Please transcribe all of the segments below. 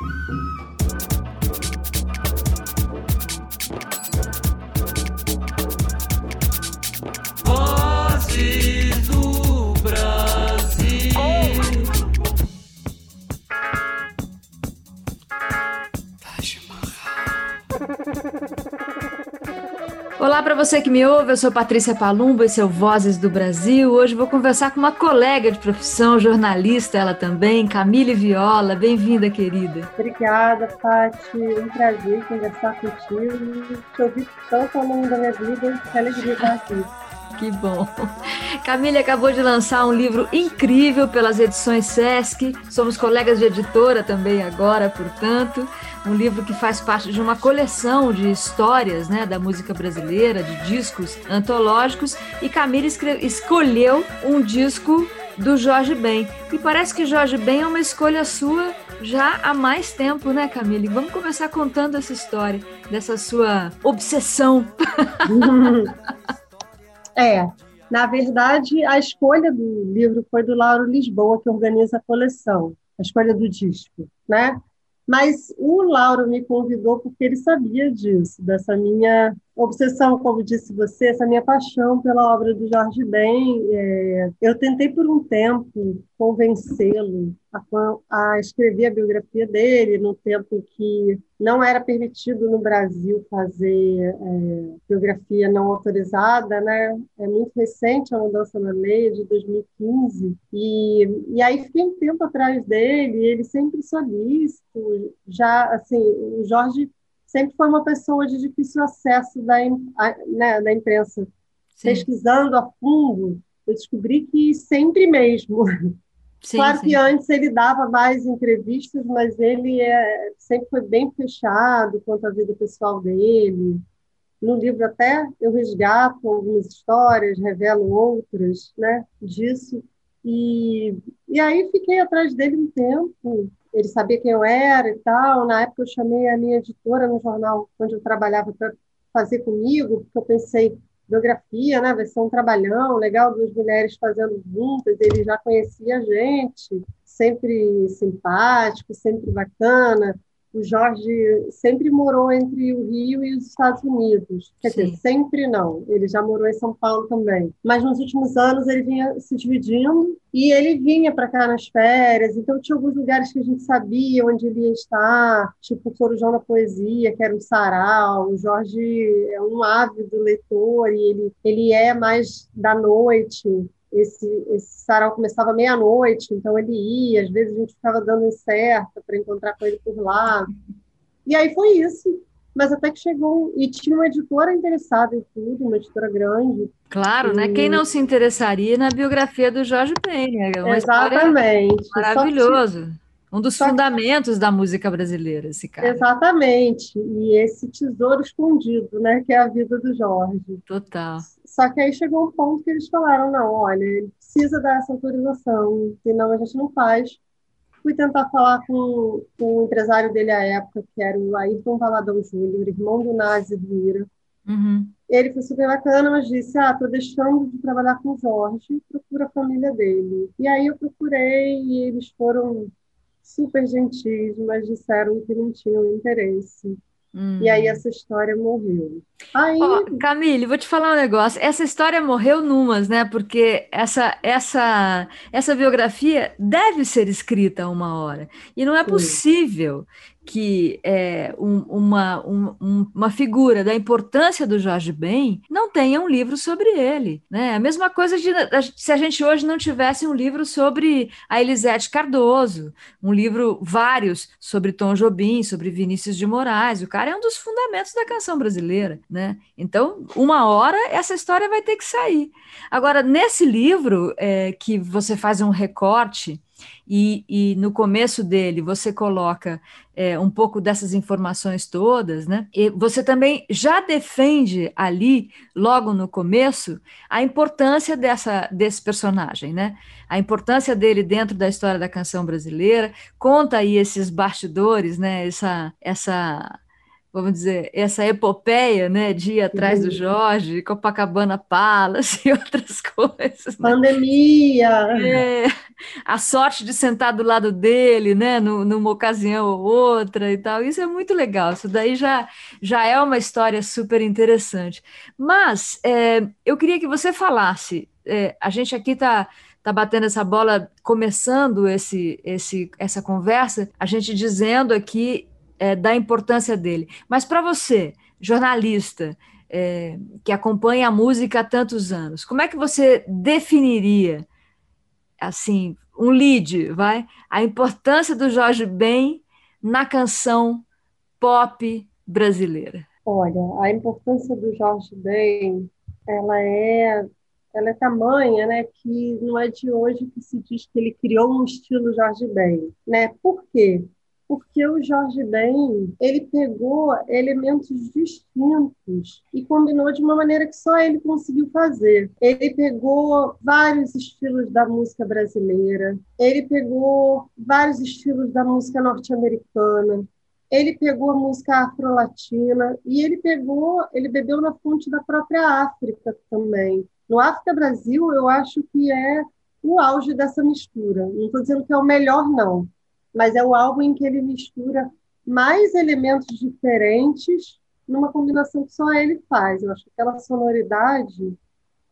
Thank you. Olá para você que me ouve, eu sou Patrícia Palumbo, esse é o Vozes do Brasil. Hoje vou conversar com uma colega de profissão, jornalista ela também, Camille Viola. Bem-vinda, querida. Obrigada, Paty. Um prazer conversar contigo. Te ouvi tanto ao longo da minha vida, que alegria estar aqui. Que bom. Camille acabou de lançar um livro incrível pelas edições Sesc. Somos colegas de editora também agora, portanto um livro que faz parte de uma coleção de histórias né, da música brasileira, de discos antológicos, e Camila escolheu um disco do Jorge Ben. E parece que Jorge Ben é uma escolha sua já há mais tempo, né, Camille? Vamos começar contando essa história, dessa sua obsessão. é, na verdade, a escolha do livro foi do Lauro Lisboa, que organiza a coleção, a escolha do disco, né? Mas o Lauro me convidou porque ele sabia disso, dessa minha obsessão, como disse você, essa minha paixão pela obra do Jorge Ben. É, eu tentei por um tempo convencê-lo a, a, escrever a biografia dele, no tempo que não era permitido no Brasil fazer é, biografia não autorizada, né? É muito recente a mudança na lei, de 2015. E, e aí fiquei um tempo atrás dele, ele sempre solícito, já, assim, o Jorge sempre foi uma pessoa de difícil acesso da, né, da imprensa. Sim. Pesquisando a fundo, eu descobri que sempre mesmo. Sim, claro sim. que antes ele dava mais entrevistas, mas ele é, sempre foi bem fechado quanto à vida pessoal dele. No livro até eu resgato algumas histórias, revelo outras né, disso. E, e aí fiquei atrás dele um tempo, ele sabia quem eu era e tal. Na época eu chamei a minha editora no jornal onde eu trabalhava para fazer comigo, porque eu pensei, biografia, né? Vai ser um trabalhão legal, duas mulheres fazendo juntas. Ele já conhecia a gente, sempre simpático, sempre bacana o Jorge sempre morou entre o Rio e os Estados Unidos. Quer Sim. dizer, sempre não. Ele já morou em São Paulo também. Mas nos últimos anos ele vinha se dividindo e ele vinha para cá nas férias. Então tinha alguns lugares que a gente sabia onde ele ia estar, tipo o Corujão da Poesia, que era um sarau. O Jorge é um ávido leitor e ele, ele é mais da noite esse, esse sarau começava meia-noite, então ele ia, às vezes a gente ficava dando incerta para encontrar com ele por lá. E aí foi isso. Mas até que chegou, e tinha uma editora interessada em tudo, uma editora grande. Claro, e... né? Quem não se interessaria na biografia do Jorge Ben? É Exatamente. Maravilhoso. Um dos Só fundamentos que... da música brasileira, esse cara. Exatamente. E esse tesouro escondido, né? Que é a vida do Jorge. Total. Só que aí chegou um ponto que eles falaram: não, olha, ele precisa dar essa autorização, senão a gente não faz. Fui tentar falar com, com o empresário dele à época, que era o Ayrton Valadão Júnior, irmão do Nazi Vira. Uhum. Ele foi super bacana, mas disse: Ah, tô deixando de trabalhar com o Jorge, procura a família dele. E aí eu procurei e eles foram super gentis, mas disseram que não tinham interesse. Hum. E aí essa história morreu. Aí... Oh, Camille, vou te falar um negócio. Essa história morreu numas, né? Porque essa, essa, essa biografia deve ser escrita uma hora. E não é possível que é, um, uma, um, uma figura da importância do Jorge Ben não tenha um livro sobre ele. Né? A mesma coisa de se a gente hoje não tivesse um livro sobre a Elisete Cardoso, um livro, vários, sobre Tom Jobim, sobre Vinícius de Moraes. O cara é um dos fundamentos da canção brasileira. Né? Então, uma hora essa história vai ter que sair. Agora, nesse livro, é, que você faz um recorte e, e no começo dele você coloca é, um pouco dessas informações todas, né? E você também já defende ali, logo no começo, a importância dessa, desse personagem, né? A importância dele dentro da história da canção brasileira, conta aí esses bastidores, né? Essa, essa vamos dizer, essa epopeia, né, de ir atrás uhum. do Jorge, Copacabana Palace e outras coisas. Né? Pandemia! É, a sorte de sentar do lado dele, né, numa ocasião ou outra e tal, isso é muito legal, isso daí já, já é uma história super interessante. Mas é, eu queria que você falasse, é, a gente aqui está tá batendo essa bola, começando esse, esse, essa conversa, a gente dizendo aqui é, da importância dele. Mas para você, jornalista, é, que acompanha a música há tantos anos, como é que você definiria, assim, um lead, vai, a importância do Jorge Ben na canção pop brasileira? Olha, a importância do Jorge Ben, ela é ela é tamanha, né, que não é de hoje que se diz que ele criou um estilo Jorge Ben, né? Por quê? Porque o Jorge Ben ele pegou elementos distintos e combinou de uma maneira que só ele conseguiu fazer. Ele pegou vários estilos da música brasileira, ele pegou vários estilos da música norte-americana, ele pegou a música afro-latina e ele pegou, ele bebeu na fonte da própria África também. No África Brasil, eu acho que é o auge dessa mistura. Não estou dizendo que é o melhor, não mas é o álbum em que ele mistura mais elementos diferentes numa combinação que só ele faz. Eu acho que aquela sonoridade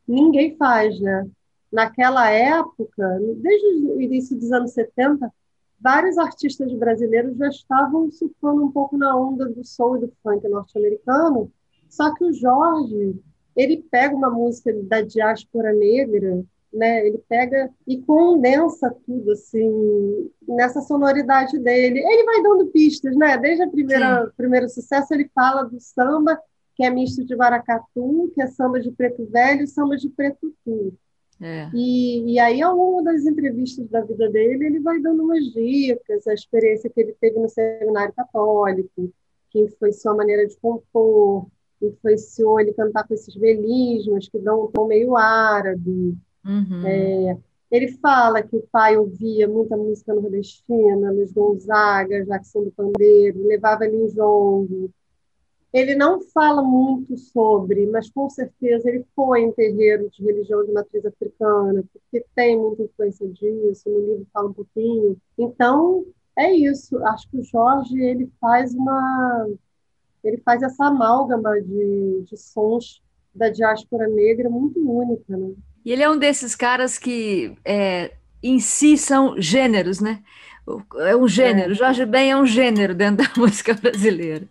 ninguém faz, né? Naquela época, desde o início dos anos 70, vários artistas brasileiros já estavam surfando um pouco na onda do soul e do funk norte-americano, só que o Jorge, ele pega uma música da diáspora negra né? Ele pega e condensa tudo assim nessa sonoridade dele. Ele vai dando pistas, né? Desde a primeira primeiro sucesso ele fala do samba que é misto de maracatu, que é samba de preto velho e samba de preto tu. É. E, e aí, ao longo das entrevistas da vida dele, ele vai dando umas dicas, a experiência que ele teve no seminário católico, que influenciou a maneira de compor, influenciou ele cantar com esses velismos que dão um tom meio árabe. Uhum. É, ele fala que o pai ouvia muita música nordestina, Luiz Gonzaga, Jackson do Pandeiro, levava ele em jongo. Ele não fala muito sobre, mas com certeza ele foi em terreiro de religião de matriz africana, porque tem muita influência disso, no livro fala um pouquinho. Então, é isso. Acho que o Jorge ele faz uma ele faz essa amálgama de, de sons da diáspora negra muito única, né? E ele é um desses caras que é, em si são gêneros, né? É um gênero. É. Jorge Ben é um gênero dentro da música brasileira.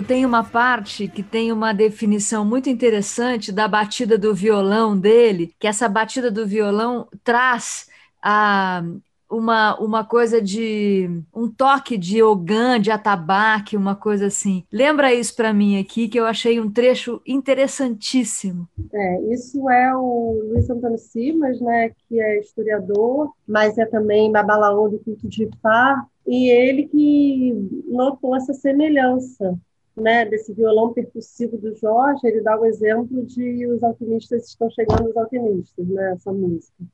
Livro tem uma parte que tem uma definição muito interessante da batida do violão dele, que essa batida do violão traz a, uma, uma coisa de um toque de ogã, de atabaque, uma coisa assim. Lembra isso para mim aqui, que eu achei um trecho interessantíssimo. É, isso é o Luiz Antônio Simas, né, que é historiador, mas é também babalaô do culto de Ifá, e ele que notou essa semelhança né, desse violão percussivo do Jorge, ele dá o exemplo de os alquimistas estão chegando os alquimistas, né, essa música.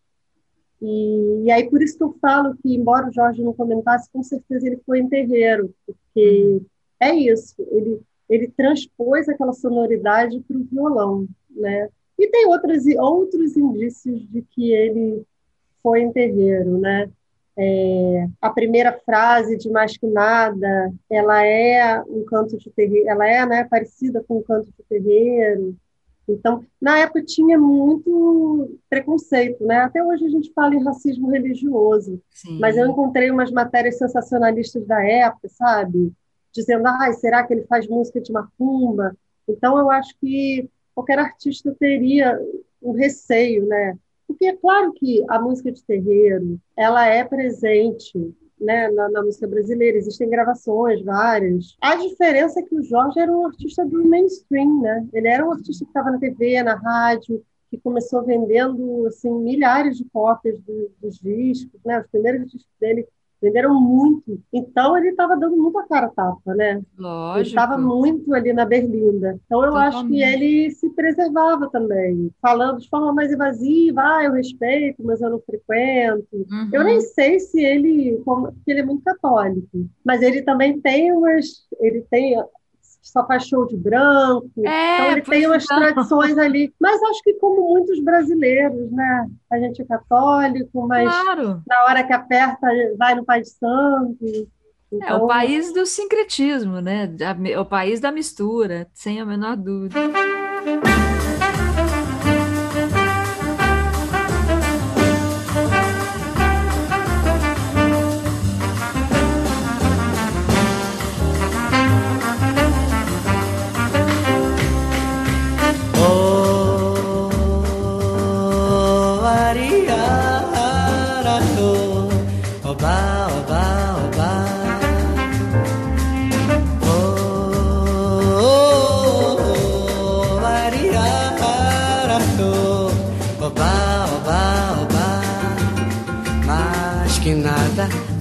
E, e, aí por isso que eu falo que, embora o Jorge não comentasse, com certeza ele foi em terreiro, porque é isso, ele, ele transpôs aquela sonoridade para o violão, né? E tem outros, outros indícios de que ele foi em terreiro, né? É, a primeira frase de mais que nada, ela é um canto de terreiro, ela é né, parecida com um canto de terreiro, então, na época tinha muito preconceito, né? Até hoje a gente fala em racismo religioso, Sim. mas eu encontrei umas matérias sensacionalistas da época, sabe? Dizendo, ah, será que ele faz música de macumba? Então, eu acho que qualquer artista teria um receio, né? Porque é claro que a música de terreiro, ela é presente né, na, na, música brasileira. Existem gravações várias. A diferença é que o Jorge era um artista do mainstream, né? Ele era um artista que estava na TV, na rádio, que começou vendendo assim milhares de cópias do, dos discos, né? Os primeiros discos dele venderam muito. Então ele estava dando muito a cara a tapa, né? Lógico. Ele estava muito ali na Berlinda. Então eu Totalmente. acho que ele se preservava também, falando de forma mais evasiva, ah, eu respeito, mas eu não frequento. Uhum. Eu nem sei se ele, como, porque ele é muito católico, mas ele também tem umas, ele tem só faz show de branco. É, então ele tem umas não. tradições ali. Mas acho que como muitos brasileiros, né? A gente é católico, mas claro. na hora que aperta, vai no Pai de Santo. Então... É o então país do sincretismo, né? O país da mistura, sem a menor dúvida.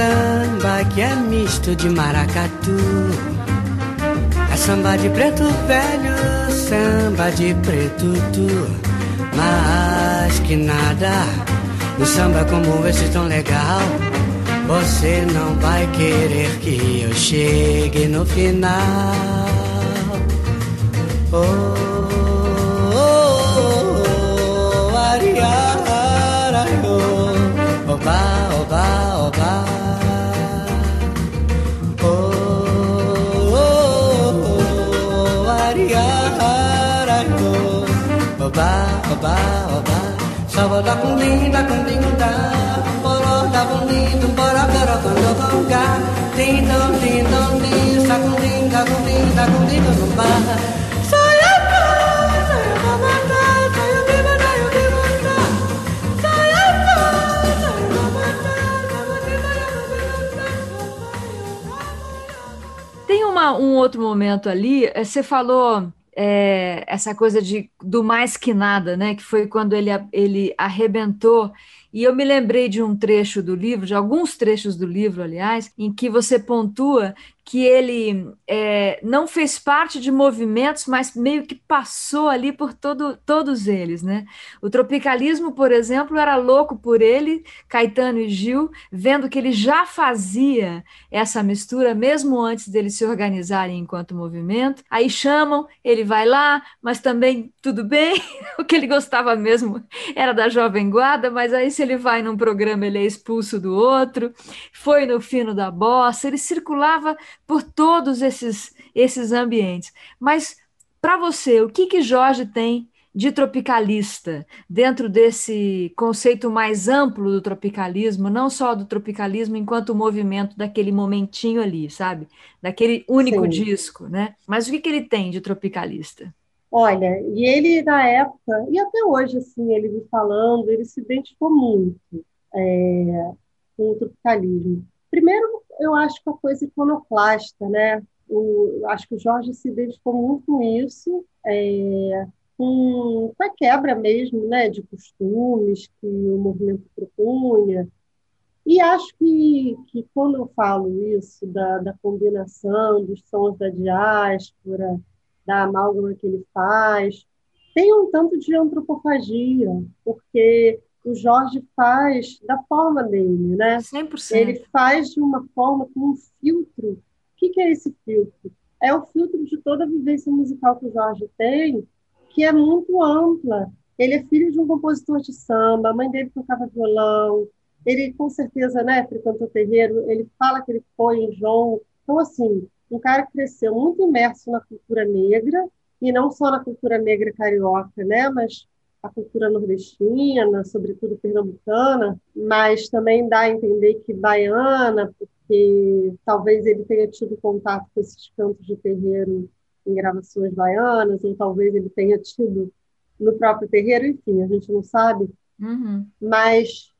samba que é misto de maracatu. É samba de preto velho, samba de preto tu. Mas que nada, um samba como esse tão legal. Você não vai querer que eu chegue no final. Oh, oh, oh, oh, ariara, oh, oba, oba, oba. Oba, oba, oba. Sabada com linda, com linda, da bora, bora, bora, bora, din, dom, din, dom, din, sacundim, gagumdim, dagumdim, no bar. Tem uma, um outro momento ali, eh, você falou é, essa coisa de do mais que nada, né? Que foi quando ele, ele arrebentou e eu me lembrei de um trecho do livro, de alguns trechos do livro, aliás, em que você pontua que ele é, não fez parte de movimentos, mas meio que passou ali por todo, todos eles, né? O tropicalismo, por exemplo, era louco por ele, Caetano e Gil, vendo que ele já fazia essa mistura mesmo antes deles se organizarem enquanto movimento. Aí chamam, ele vai lá, mas também tudo bem. o que ele gostava mesmo era da Jovem Guarda, mas aí se ele vai num programa ele é expulso do outro. Foi no fino da bossa, ele circulava por todos esses, esses ambientes. Mas, para você, o que, que Jorge tem de tropicalista dentro desse conceito mais amplo do tropicalismo, não só do tropicalismo enquanto movimento daquele momentinho ali, sabe? Daquele único Sim. disco, né? Mas o que, que ele tem de tropicalista? Olha, e ele na época, e até hoje, assim, ele me falando, ele se identificou muito é, com o tropicalismo. Primeiro, eu acho que a coisa iconoclasta, né? O, acho que o Jorge se identificou muito com isso, é, com, com a quebra mesmo, né, de costumes que o movimento propunha. E acho que, que quando eu falo isso, da, da combinação dos sons da diáspora, da amálgama que ele faz, tem um tanto de antropofagia, porque o Jorge faz da forma dele, né? 100%. Ele faz de uma forma com um filtro. O que, que é esse filtro? É o filtro de toda a vivência musical que o Jorge tem, que é muito ampla. Ele é filho de um compositor de samba, a mãe dele tocava violão, ele com certeza, né, frequentou terreiro, ele fala que ele foi em João. Então, assim, um cara que cresceu muito imerso na cultura negra, e não só na cultura negra carioca, né, mas a cultura nordestina, sobretudo pernambucana, mas também dá a entender que baiana, porque talvez ele tenha tido contato com esses cantos de terreiro em gravações baianas, ou talvez ele tenha tido no próprio terreiro, enfim, a gente não sabe. Uhum. Mas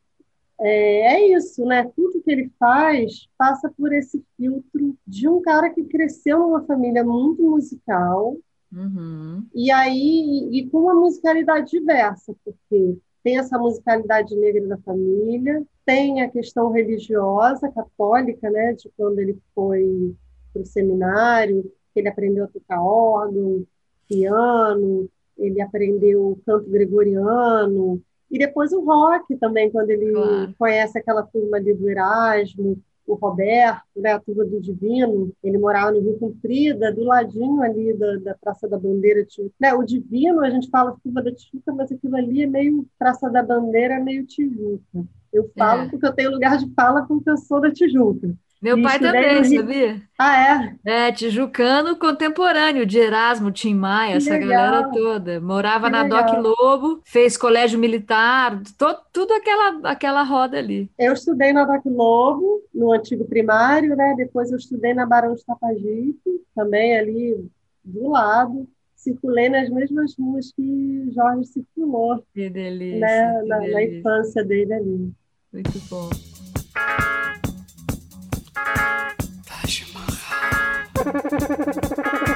é, é, isso, né? Tudo que ele faz passa por esse filtro de um cara que cresceu numa família muito musical, Uhum. E aí, e, com uma musicalidade diversa, porque tem essa musicalidade negra da família, tem a questão religiosa, católica, né, de quando ele foi para o seminário, ele aprendeu a tocar órgão, piano, ele aprendeu canto gregoriano, e depois o rock também, quando ele claro. conhece aquela turma ali do Erasmo, o Roberto, né, a turma do Divino, ele morava no Rio Comprida, do ladinho ali da, da Praça da Bandeira. Né, o Divino, a gente fala Curva da Tijuca, mas aquilo ali é meio Praça da Bandeira, é meio Tijuca. Eu falo é. porque eu tenho lugar de fala com eu sou da Tijuca. Meu pai também, sabia? Ah, é? É, tijucano contemporâneo, de Erasmo, Tim Maia, essa legal. galera toda. Morava que na legal. Doc Lobo, fez colégio militar, to, tudo aquela, aquela roda ali. Eu estudei na Doc Lobo, no antigo primário, né? Depois eu estudei na Barão de Tapajipe, também ali do lado. Circulei nas mesmas ruas que Jorge circulou. Que delícia. Né? Que na, delícia. na infância dele ali. Muito bom. Taj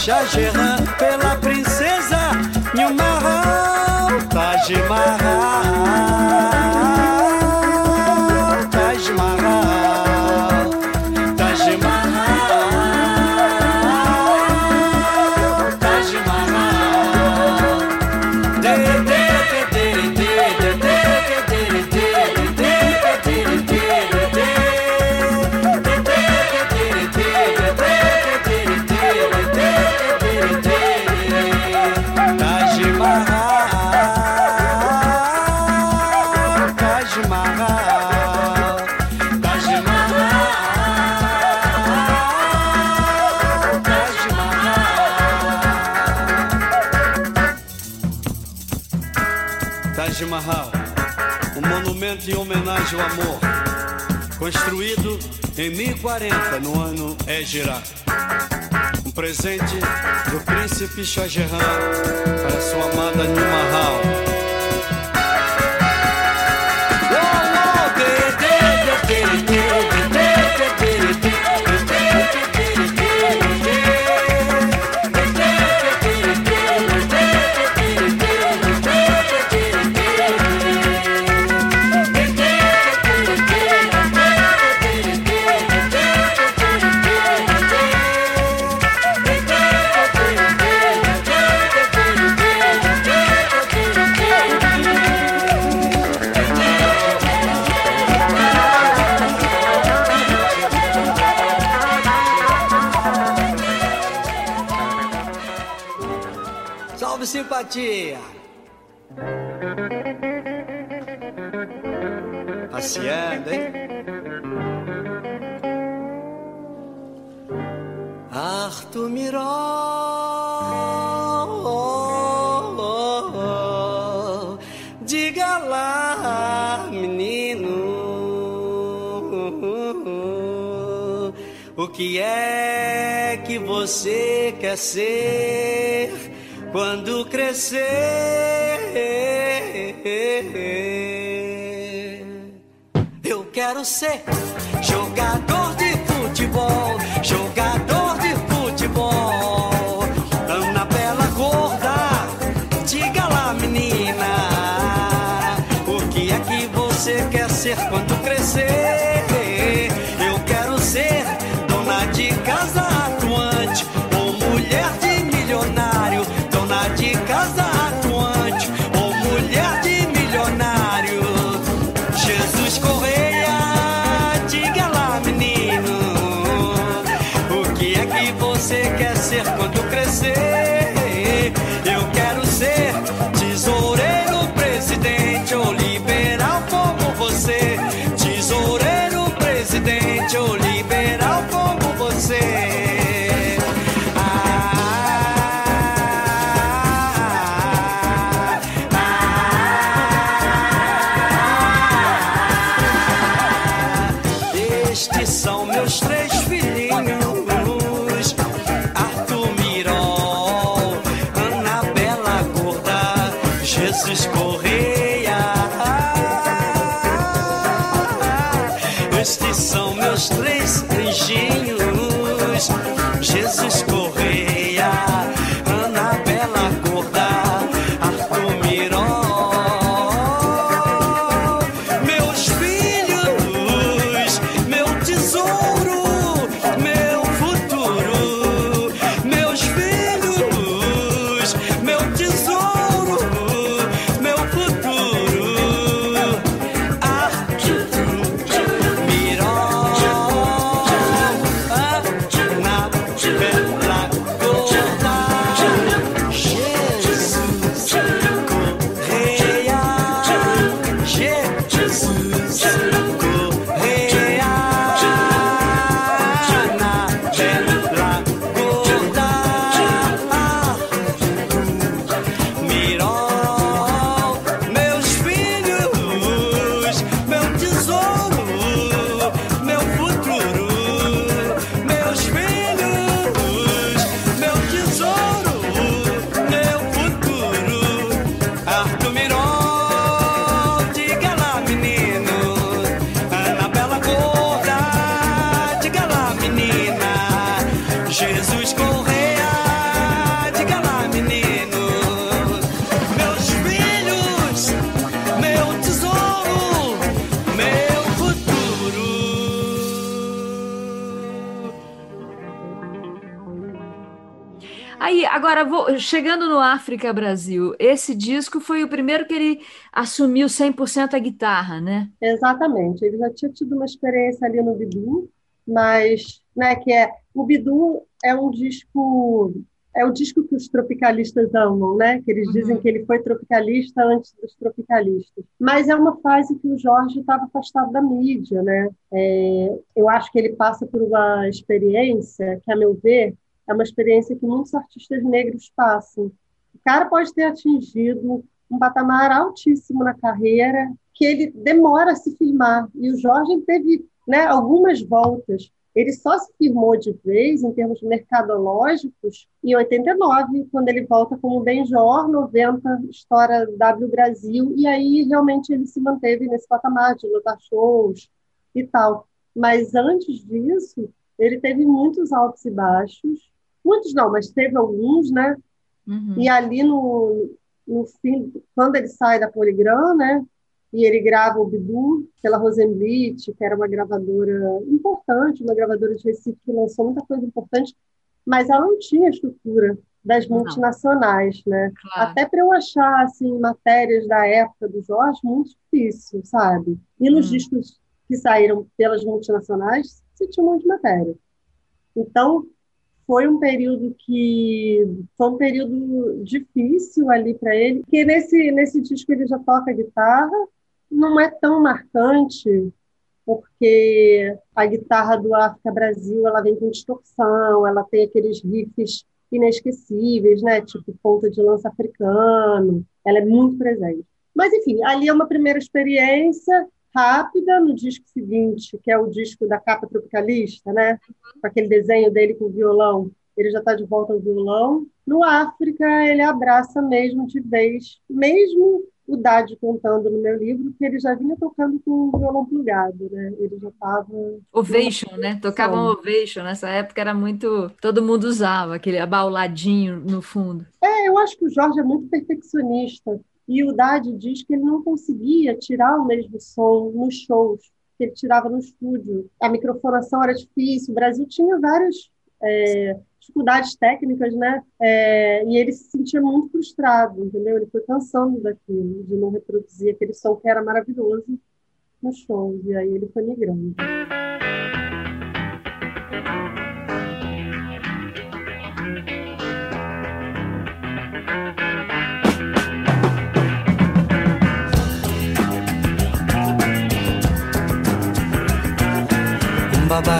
príncipe Shahjahan pela princesa Nilmahal, Taj Mahal. Homenagem ao amor, construído em 1040 no ano Égira. Um presente do príncipe Shah para sua amada Nilmahal. Simpatia. Passeando, hein? Arthur Miró. Diga lá, menino, o que é que você quer ser? Quando crescer. Eu quero ser jogador de futebol, jogador de futebol. Ana Bela Gorda, diga lá, menina, o que é que você quer ser quando crescer? Quando crescer? Chegando no África Brasil, esse disco foi o primeiro que ele assumiu 100% a guitarra, né? Exatamente. Ele já tinha tido uma experiência ali no Bidu, mas, né, que é, o Bidu é um disco é o disco que os tropicalistas amam, né? Que eles uhum. dizem que ele foi tropicalista antes dos tropicalistas. Mas é uma fase que o Jorge estava afastado da mídia, né? É, eu acho que ele passa por uma experiência que, a meu ver, é uma experiência que muitos artistas negros passam. O cara pode ter atingido um patamar altíssimo na carreira, que ele demora a se firmar. E o Jorge teve né, algumas voltas ele só se firmou de vez, em termos mercadológicos, em 89, quando ele volta como Benjor, 90, História W Brasil, e aí realmente ele se manteve nesse patamar de lutar shows e tal. Mas antes disso, ele teve muitos altos e baixos, muitos não, mas teve alguns, né? Uhum. E ali no, no fim, quando ele sai da Poligram, né? e ele grava o Bidu pela Rosenblit, que era uma gravadora importante, uma gravadora de Recife que lançou muita coisa importante, mas ela não tinha estrutura das multinacionais, né? Claro. Até para eu achar assim matérias da época do Jorge muito difícil, sabe? E nos hum. discos que saíram pelas multinacionais, você tinha um monte de matéria. Então, foi um período que foi um período difícil ali para ele, porque nesse nesse disco ele já toca guitarra, não é tão marcante, porque a guitarra do África Brasil ela vem com distorção, ela tem aqueles riffs inesquecíveis, né? Tipo ponta de lança africano, ela é muito presente. Mas enfim, ali é uma primeira experiência rápida no disco seguinte, que é o disco da capa tropicalista, né? Com aquele desenho dele com o violão, ele já está de volta ao violão. No África, ele abraça mesmo de vez, mesmo o Dade contando no meu livro que ele já vinha tocando com o violão plugado, né? Ele já estava. Ovation, né? Tocavam Ovation. Nessa época era muito. Todo mundo usava aquele abauladinho no fundo. É, eu acho que o Jorge é muito perfeccionista. E o Dade diz que ele não conseguia tirar o mesmo som nos shows que ele tirava no estúdio. A microfonação era difícil. O Brasil tinha vários. É, dificuldades técnicas, né? É, e ele se sentia muito frustrado, entendeu? Ele foi cansando daquilo, de não reproduzir aquele som que era maravilhoso nos shows. E aí ele foi migrando. Babara uma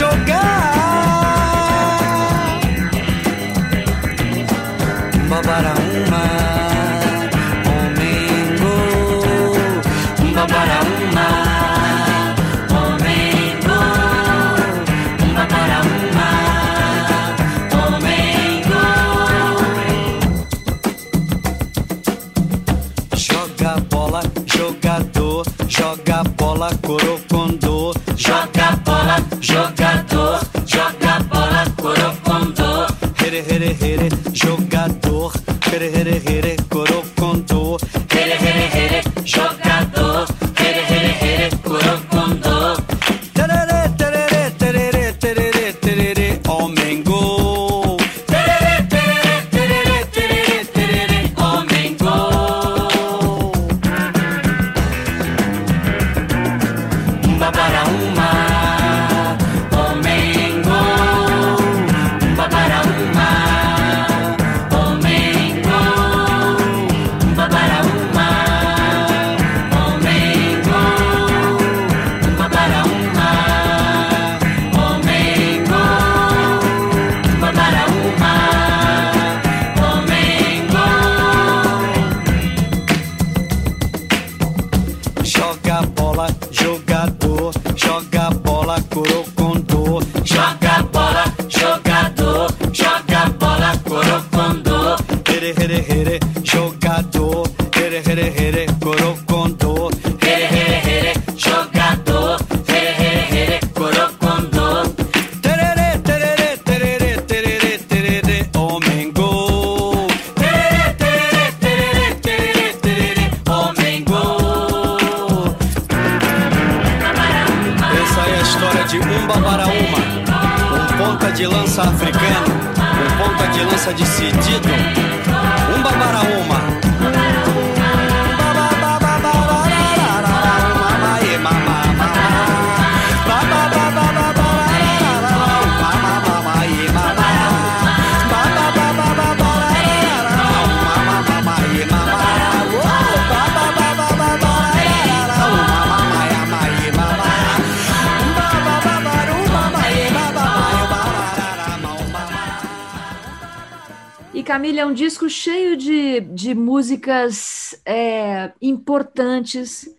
te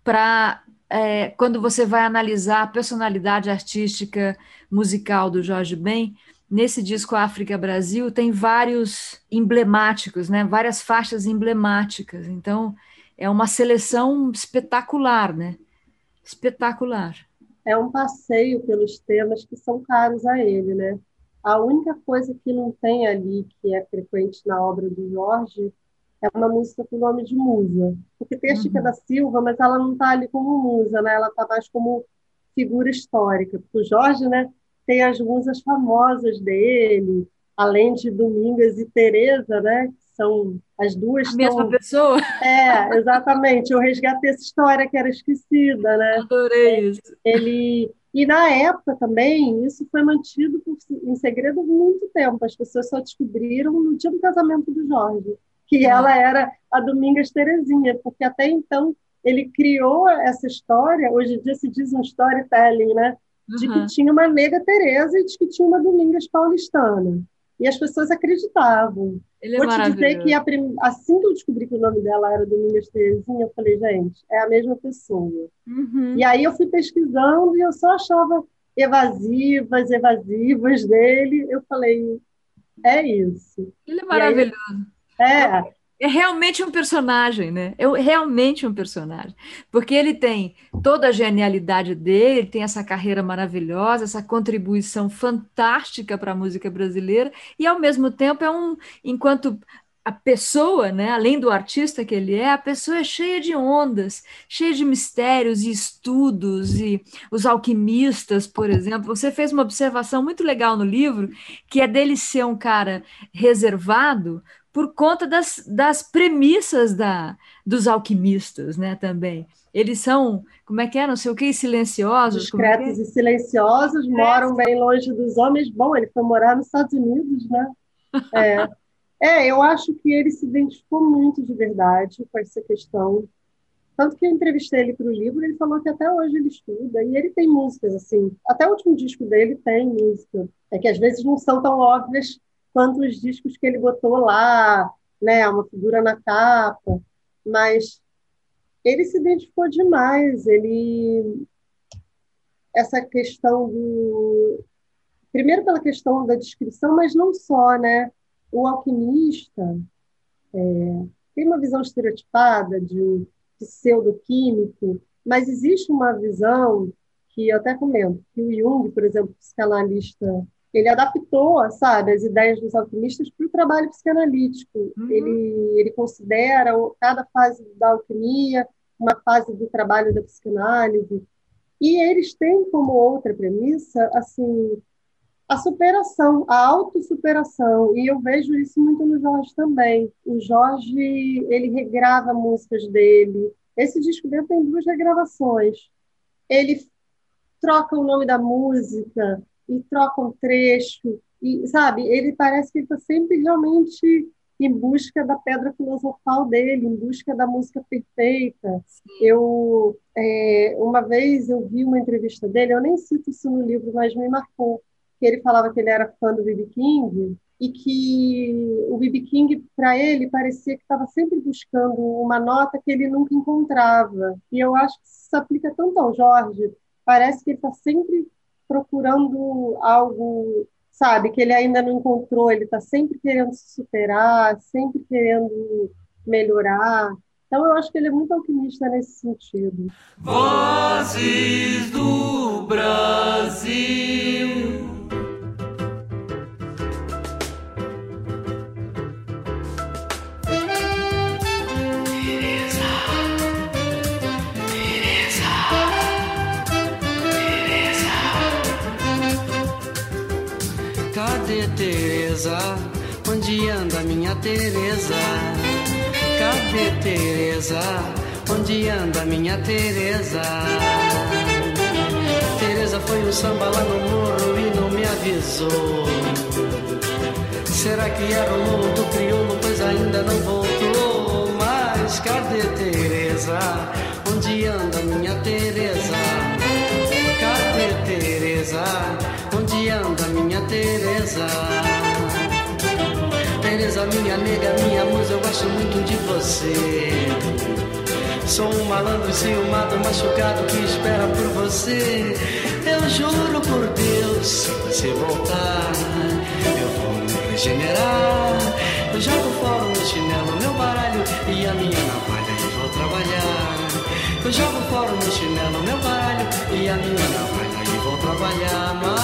para é, quando você vai analisar a personalidade artística musical do Jorge Ben. Nesse disco África Brasil tem vários emblemáticos, né? Várias faixas emblemáticas. Então é uma seleção espetacular, né? Espetacular. É um passeio pelos temas que são caros a ele, né? A única coisa que não tem ali, que é frequente na obra do Jorge, é uma música com o nome de musa. Porque tem a Chica Uhum. da Silva, mas ela não está ali como musa, né? Ela está mais como figura histórica. Porque o Jorge, né, tem as musas famosas dele, além de Domingas e Teresa, né? Que são as duas A mesma pessoa? É, exatamente. Eu resgatei essa história que era esquecida, né? Adorei isso. Ele e na época também isso foi mantido por- em segredo muito tempo. As pessoas só descobriram no dia do casamento do Jorge que ela era a Domingas Terezinha, porque até então ele criou essa história. Hoje em dia se diz um storytelling, né? De Uhum. que tinha uma nega Teresa e de que tinha uma Domingas paulistana. E as pessoas acreditavam. Ele é Vou te dizer que prim- assim que eu descobri que o nome dela era Domingas Terezinha, eu falei, gente, é a mesma pessoa. Uhum. E aí eu fui pesquisando e eu só achava evasivas, evasivas dele. Eu falei, é isso. Ele é maravilhoso. É, É realmente um personagem, né? É realmente um personagem. Porque ele tem toda a genialidade dele, ele tem essa carreira maravilhosa, essa contribuição fantástica para a música brasileira, e ao mesmo tempo é um, enquanto a pessoa, né, além do artista que ele é, a pessoa é cheia de ondas, cheia de mistérios e estudos, e os alquimistas, por exemplo. Você fez uma observação muito legal no livro, que é dele ser um cara reservado por conta das, das premissas da, dos alquimistas, né, também. Eles são, como é que é, não sei o que, silenciosos, é que é? discretos e silenciosos, moram bem longe dos homens. Bom, ele foi morar nos Estados Unidos, né? É, é eu acho que ele se identificou muito de verdade com essa questão. Tanto que eu entrevistei ele para o livro, ele falou que até hoje ele estuda, e ele tem músicas, assim, até o último disco dele tem música. É que às vezes não são tão óbvias quanto os discos que ele botou lá, né, uma figura na capa, mas ele se identificou demais, ele essa questão do primeiro pela questão da descrição, mas não só, né? O alquimista é, tem uma visão estereotipada de um pseudoquímico, mas existe uma visão que eu até comento, que o Jung, por exemplo, psicanalista, ele adaptou, sabe, as ideias dos alquimistas para o trabalho psicanalítico. Uhum. Ele, ele considera cada fase da alquimia uma fase do trabalho da psicanálise. E eles têm como outra premissa, assim, a superação, a autossuperação. E eu vejo isso muito no Jorge também. O Jorge, ele regrava músicas dele. Esse disco dele tem duas regravações. Ele troca o nome da música e troca um trecho. E, sabe, ele parece que está sempre realmente em busca da pedra filosofal dele, em busca da música perfeita. Eu, é, uma vez eu vi uma entrevista dele, eu nem cito isso no livro, mas me marcou, que ele falava que ele era fã do B.B. King e que o B.B. King, para ele, parecia que estava sempre buscando uma nota que ele nunca encontrava. E eu acho que isso se aplica tanto ao Jorge, parece que ele está sempre procurando algo sabe, que ele ainda não encontrou, ele está sempre querendo se superar, sempre querendo melhorar. Então, eu acho que ele é muito alquimista nesse sentido. Vozes do Brasil. Teresa? Cadê Teresa? Onde anda minha Teresa? Teresa foi um samba lá no morro e não me avisou. Será que era o morro do crioulo, pois ainda não voltou? Mas cadê Teresa? Onde anda minha Teresa? Cadê Teresa? Onde anda minha Teresa? Teresa, minha nega, minha musa, eu gosto muito de você. Sou um malandro ciumado, machucado que espera por você. Eu juro por Deus, se você voltar, eu vou me regenerar. Eu jogo fora o chinelo, meu baralho e a minha navalha e vou trabalhar. Eu jogo fora o chinelo, meu baralho e a minha navalha e vou trabalhar.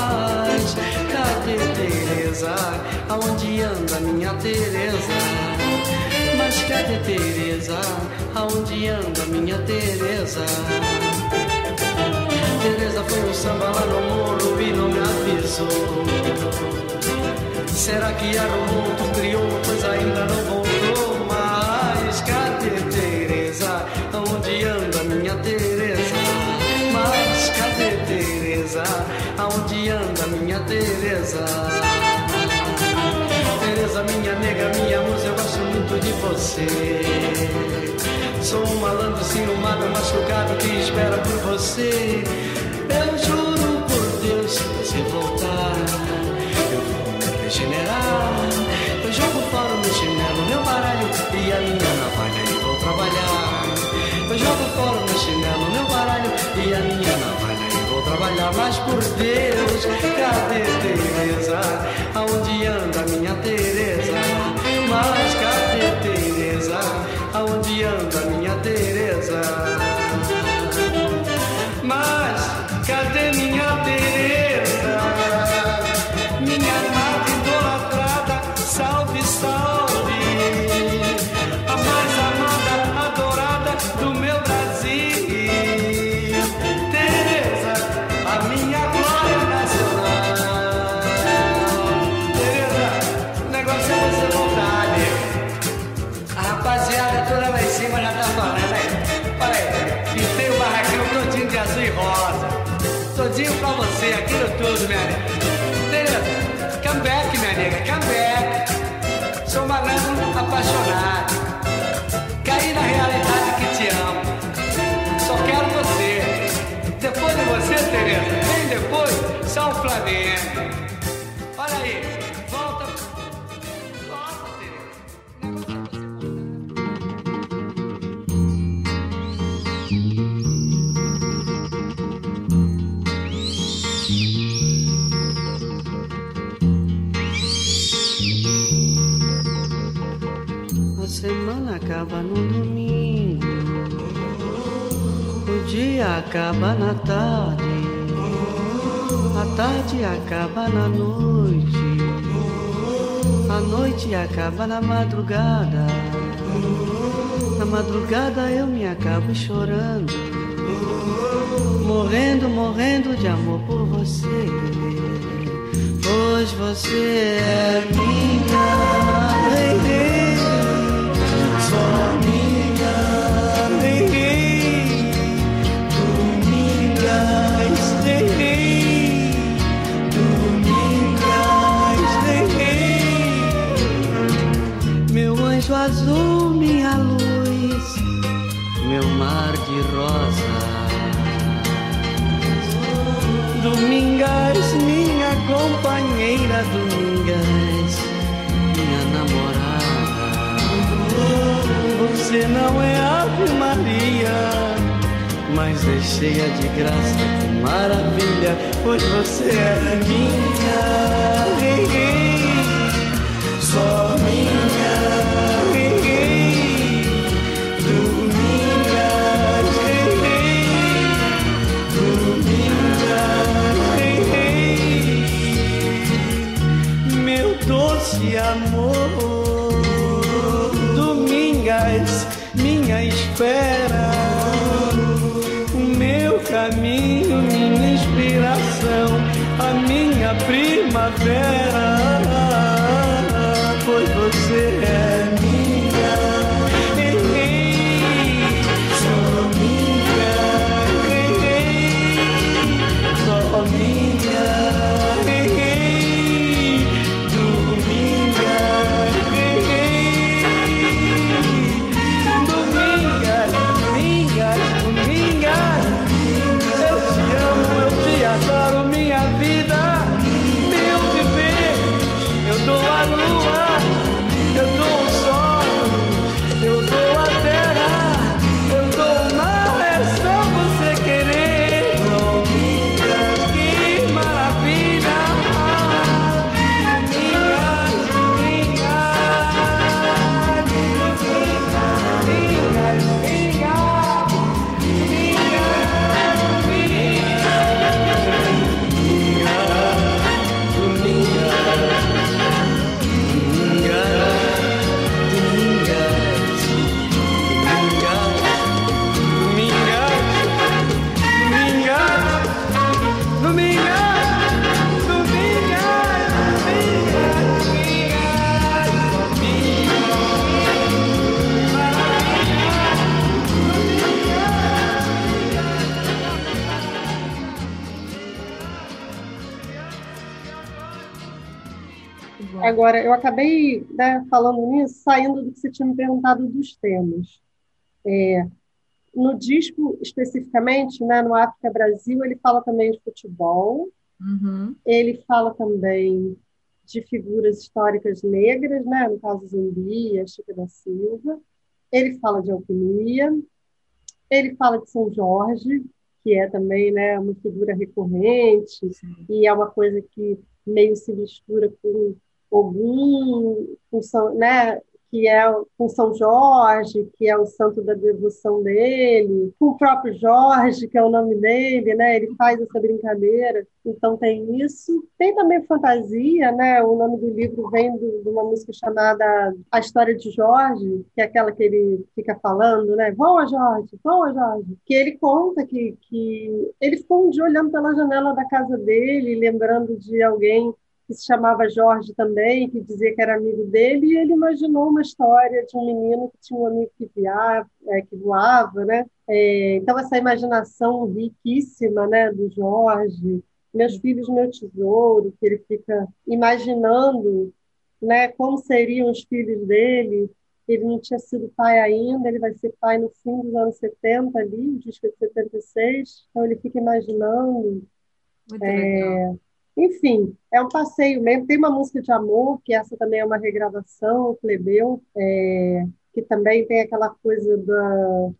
Aonde anda minha Teresa? Mas cadê Teresa? Aonde anda minha Teresa? Teresa foi um samba lá no morro e não me avisou. Será que era o mundo criou, pois ainda não voltou? Mas cadê Teresa? Aonde anda minha Teresa? Mas cadê Teresa? Aonde anda minha? Teresa, você. Sou um malandro ciumado, machucado que espera por você. Eu juro por Deus, se você voltar, eu vou me regenerar. Eu jogo fora o meu chinelo, meu baralho e a minha navalha e vou trabalhar. Eu jogo fora o meu chinelo, meu baralho e a minha navalha e vou trabalhar. Mas por Deus, cadê Teresa? Aonde anda minha Teresa? Mas cadê? Aonde anda minha Teresa? Mas cadê minha apaixonado. Caí na realidade que te amo. Só quero você. Depois de você, Tereza, vem depois, só o Flamengo. Acaba no domingo, o dia acaba na tarde, a tarde acaba na noite, a noite acaba na madrugada. Na madrugada eu me acabo chorando, morrendo, morrendo de amor por você. Pois você é minha azul, minha luz, meu mar de rosa. Domingas, minha companheira, Domingas, minha namorada. Você não é Ave Maria, mas é cheia de graça como maravilha, pois você é minha, só amor, Domingas, minha espera Agora, eu acabei né, falando nisso, saindo do que você tinha me perguntado dos temas. É, no disco, especificamente, né, no África Brasil, ele fala também de futebol, uhum. ele fala também de figuras históricas negras, né, no caso Zumbi, a Chica da Silva, ele fala de alquimia, ele fala de São Jorge, que é também né, uma figura recorrente, Sim. e é uma coisa que meio se mistura com Ogum, com né, que é com São Jorge, que é o santo da devoção dele, com o próprio Jorge, que é o nome dele, né? Ele faz essa brincadeira. Então tem isso. Tem também fantasia, né? O nome do livro vem do, de uma música chamada A História de Jorge, que é aquela que ele fica falando, né? Voa, Jorge, voa, Jorge. Que ele conta que, que ele ficou um dia olhando pela janela da casa dele, lembrando de alguém que se chamava Jorge também, que dizia que era amigo dele, e ele imaginou uma história de um menino que tinha um amigo que, via, é, que voava, né? É, então, essa imaginação riquíssima né, do Jorge, Meus Filhos, Meu Tesouro, que ele fica imaginando né, como seriam os filhos dele, ele não tinha sido pai ainda, ele vai ser pai no fim dos anos 70 ali, o disco é de 76, então ele fica imaginando. Muito é, legal enfim, é um passeio mesmo. Tem uma música de amor, que essa também é uma regravação, o Plebeu, é, que também tem aquela coisa da,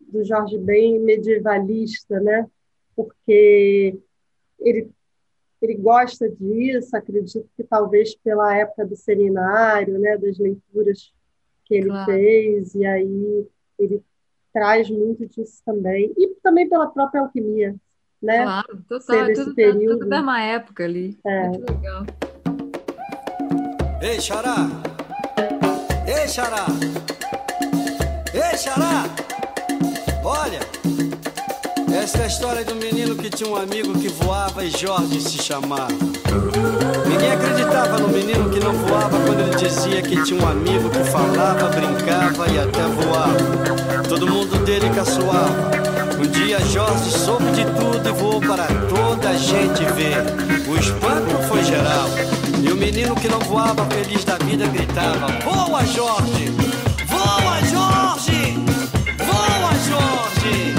do Jorge bem medievalista, né? Porque ele, ele gosta disso, acredito que talvez pela época do seminário, né? das leituras que ele claro. fez, e aí ele traz muito disso também. E também pela própria alquimia, né? Claro, total, é tudo, período. tudo da mesma época ali. É. Muito legal. Ei, Xará! Ei, Xará! Ei, Xará! Olha! Essa é a história de um menino que tinha um amigo que voava e Jorge se chamava. Ninguém acreditava no menino que não voava quando ele dizia que tinha um amigo que falava, brincava e até voava. Todo mundo dele caçoava. Um dia Jorge soube de tudo e voou para toda a gente ver. O espanto foi geral. E o menino que não voava feliz da vida gritava: Voa, Jorge! Voa, Jorge! Voa, Jorge!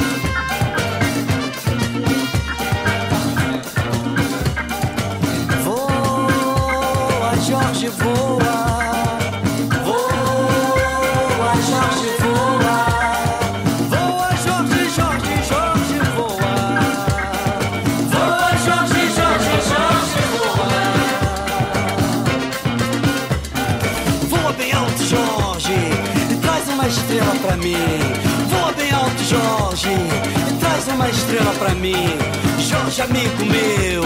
Voa, Jorge, voa! Mim. Voa bem alto, Jorge, e traz uma estrela pra mim. Jorge, amigo meu,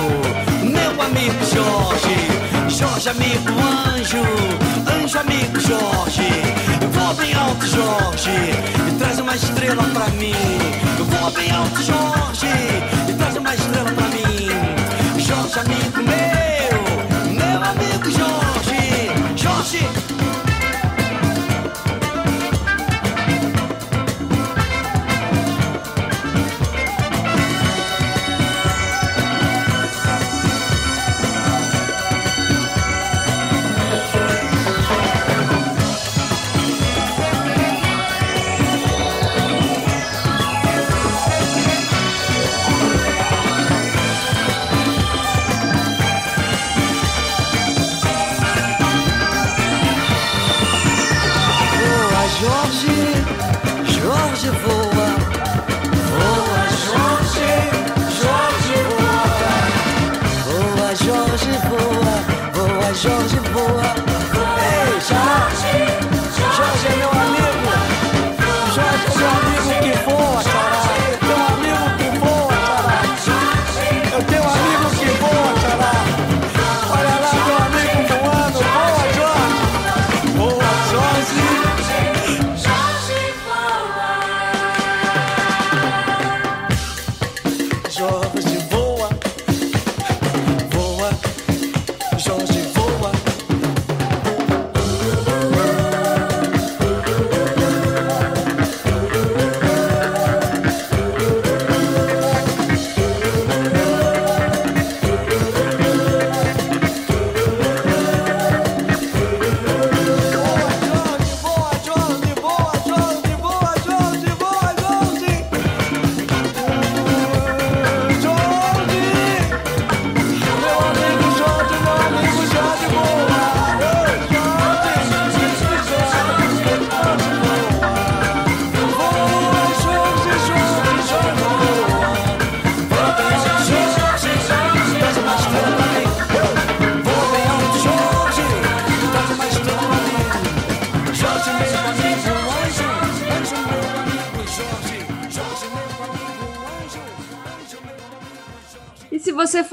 meu amigo Jorge. Jorge, amigo anjo, anjo, amigo Jorge. Voa bem alto, Jorge, e traz uma estrela pra mim. Voa bem alto, Jorge, e traz uma estrela pra mim. Jorge, amigo meu, meu amigo Jorge. Jorge.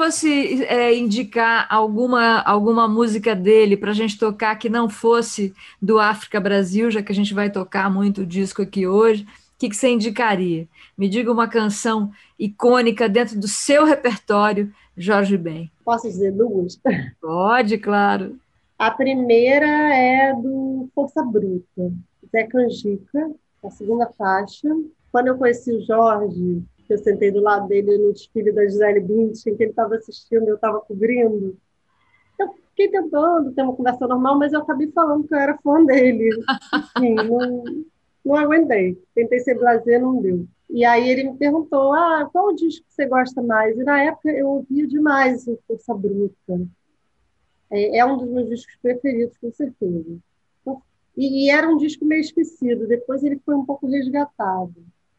Fosse é, indicar alguma, alguma música dele para a gente tocar que não fosse do África Brasil, já que a gente vai tocar muito disco aqui hoje, o que, que você indicaria? Me diga uma canção icônica dentro do seu repertório, Jorge Ben. Posso dizer duas? Pode, claro. A primeira é do Força Bruta, Zé Canjica, a segunda faixa. Quando eu conheci o Jorge, que eu sentei do lado dele no desfile da Gisele Bündchen, que ele estava assistindo, eu estava cobrindo. Eu fiquei tentando ter uma conversa normal, mas eu acabei falando que eu era fã dele. Enfim, não, não aguentei. Tentei ser blazer, não deu. E aí ele me perguntou, ah, qual disco você gosta mais? E na época eu ouvia demais o Força Bruta. É, é um dos meus discos preferidos, com certeza. E, e era um disco meio esquecido. Depois ele foi um pouco resgatado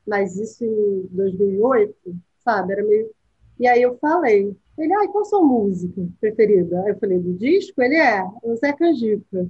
mas isso em 2008, sabe? Era meio. E aí eu falei, ele, ai, qual a sua música preferida? Aí eu falei, do disco? Ele é, o Zé Canjica.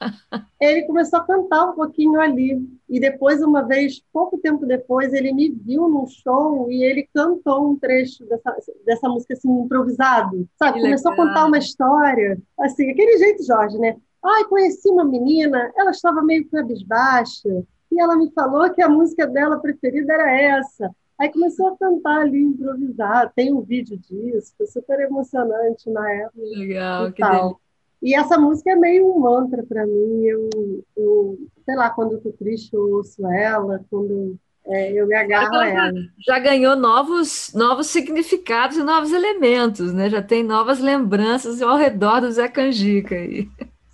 ele começou a cantar um pouquinho ali. E depois, uma vez, pouco tempo depois, ele me viu num show e ele cantou um trecho dessa, dessa música assim, improvisado, sabe? Começou a contar uma história, assim, aquele jeito, Jorge, né? Ai, conheci uma menina, ela estava meio cabisbaixa, e ela me falou que a música dela preferida era essa. Aí começou a cantar ali, improvisar. Tem um vídeo disso, foi super emocionante na época. Legal, que tal. E essa música é meio um mantra para mim. Eu, eu, sei lá, quando eu tô triste, eu ouço ela, quando é, eu me agarro a ela. Já ganhou novos, novos significados e novos elementos, né? Já tem novas lembranças ao redor do Zé Canjica aí.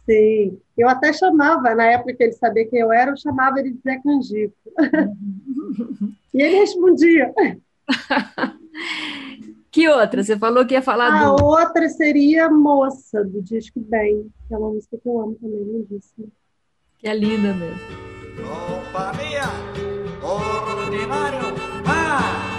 Sim, eu até chamava, na época que ele sabia quem eu era, eu chamava ele de Zé Canjico. e ele respondia. que outra? Você falou que ia falar A do... outra seria Moça, do Disco Bem, que é uma música que eu amo também, lindíssima. Que é linda mesmo. Opa, minha, ordinário, ah!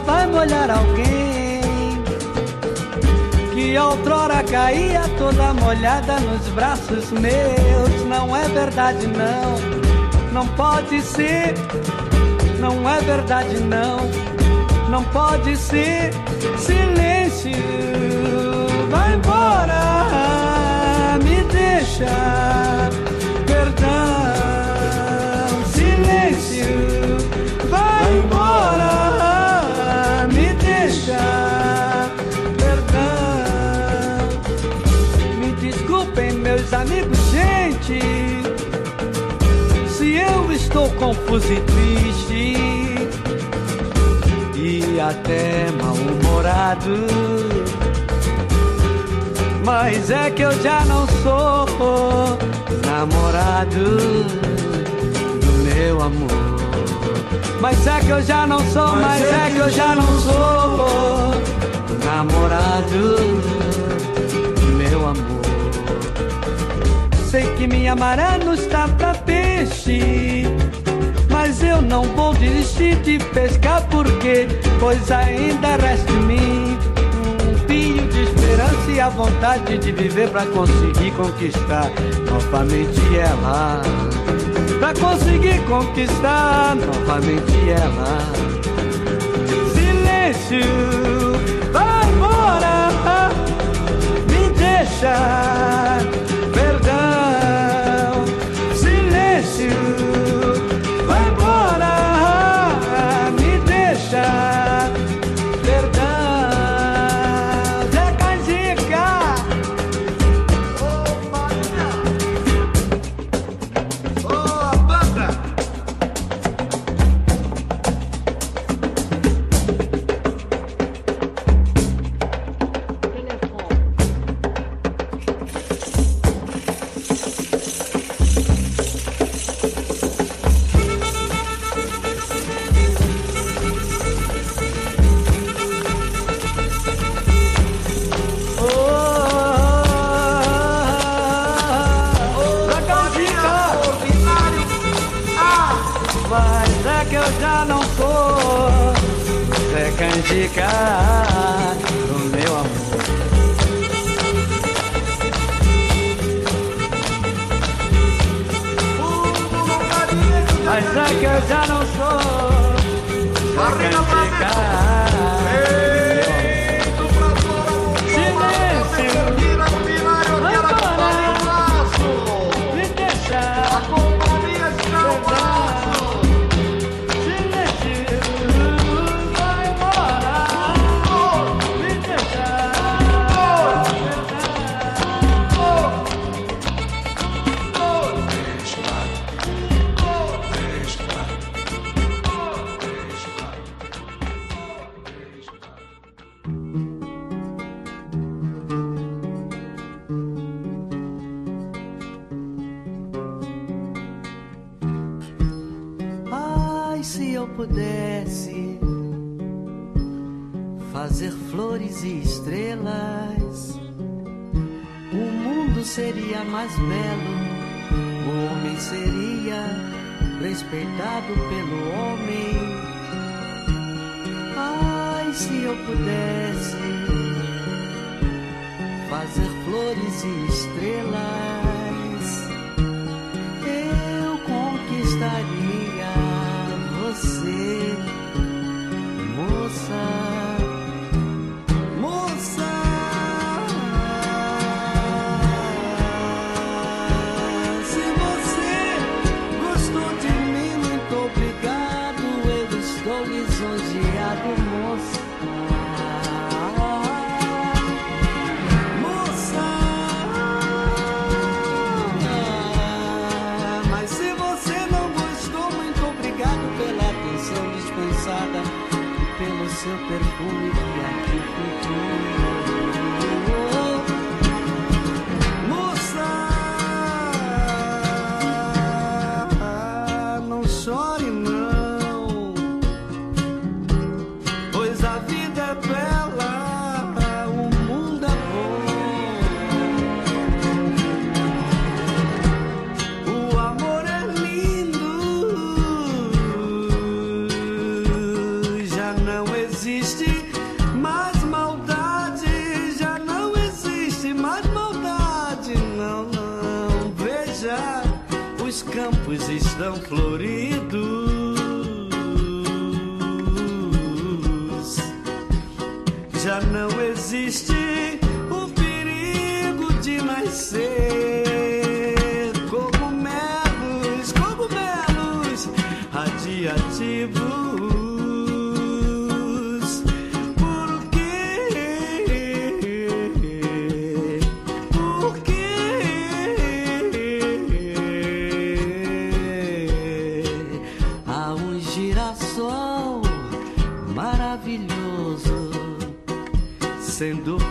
Vai molhar alguém que outrora caía toda molhada nos braços meus. Não é verdade, não, não pode ser. Não é verdade, não, não pode ser. Silêncio, vai embora, me deixa. Confuso e triste e até mal-humorado. Mas é que eu já não sou namorado do meu amor. Mas é que eu já não sou, mas é que eu já não sou namorado do meu amor. Sei que minha maré não está pra peixe. Mas eu não vou desistir de pescar porque Pois ainda resta em mim Um fio de esperança e a vontade de viver Pra conseguir conquistar novamente ela. Pra conseguir conquistar novamente ela. Silêncio, vai embora Me deixa Canjica do meu amor. Mas é que eu já não sou Zé pudesse fazer flores e estrelas, o mundo seria mais belo, o homem seria respeitado pelo homem. Ai, se eu pudesse fazer flores e estrelas, lisonjeado, moça. Moça, mas se você não gostou, muito obrigado pela atenção dispensada e pelo seu perfume campos estão floridos.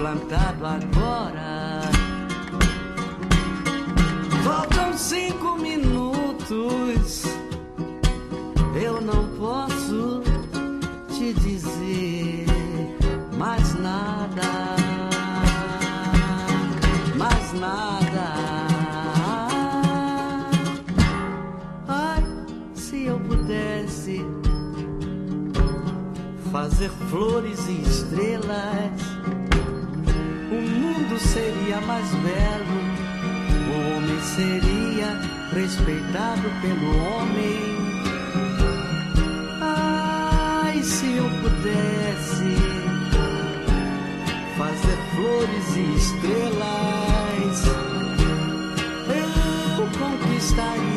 Plantado agora. Faltam cinco minutos. Eu não posso te dizer mais nada. Mais nada. Ai, se eu pudesse fazer flores e estrelas, o mundo seria mais belo, o homem seria respeitado pelo homem. Ai, se eu pudesse fazer flores e estrelas, eu conquistaria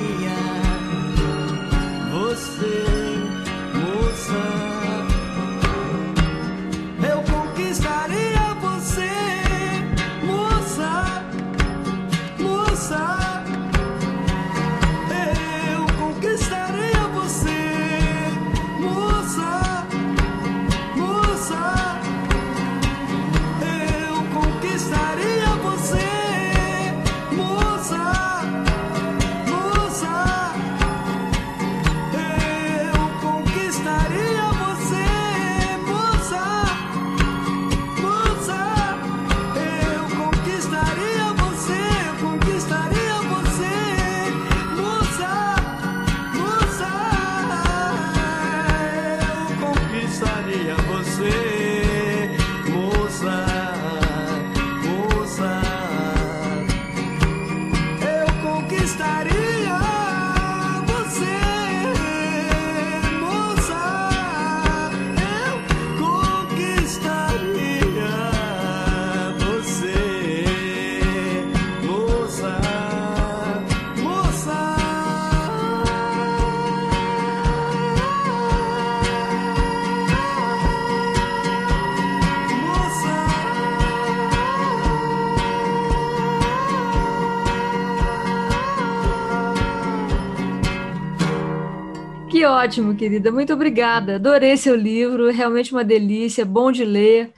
Que ótimo, querida. Muito obrigada. Adorei seu livro, realmente uma delícia, bom de ler.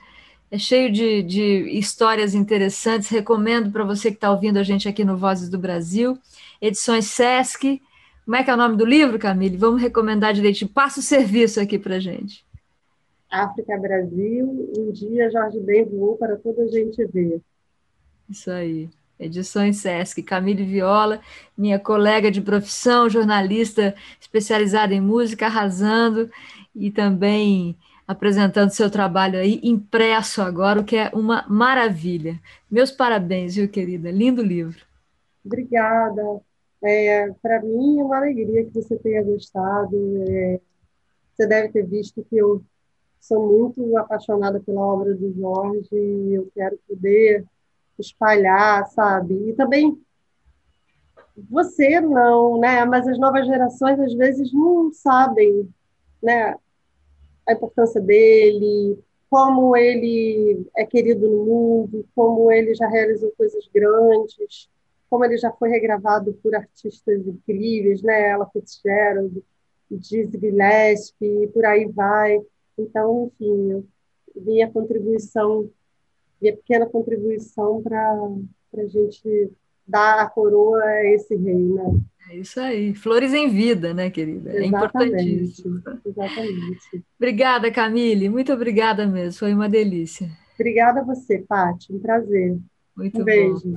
É cheio de, de histórias interessantes. Recomendo para você que está ouvindo a gente aqui no Vozes do Brasil. Edições Sesc. Como é que é o nome do livro, Camille? Vamos recomendar direitinho. Passa o serviço aqui para gente. África Brasil, um dia Jorge Ben voou para toda a gente ver. Isso aí. Edições Sesc. Camille Viola, minha colega de profissão, jornalista especializada em música, arrasando e também apresentando seu trabalho aí impresso agora, o que é uma maravilha. Meus parabéns, viu, querida? Lindo livro. Obrigada. É, para mim é uma alegria que você tenha gostado. É, você deve ter visto que eu sou muito apaixonada pela obra do Jorge e eu quero poder espalhar, sabe? E também você não, né? Mas as novas gerações às vezes não sabem, né? A importância dele, como ele é querido no mundo, como ele já realizou coisas grandes, como ele já foi regravado por artistas incríveis, né? Ella Fitzgerald, Dizzy Gillespie, por aí vai. Então, enfim, minha contribuição, minha pequena contribuição para a gente dar a coroa a esse rei, né? É isso aí. Flores em vida, né, querida? É importantíssimo. Exatamente. Obrigada, Camille. Muito obrigada mesmo. Foi uma delícia. Obrigada a você, Paty. Um prazer. Muito um bom. beijo.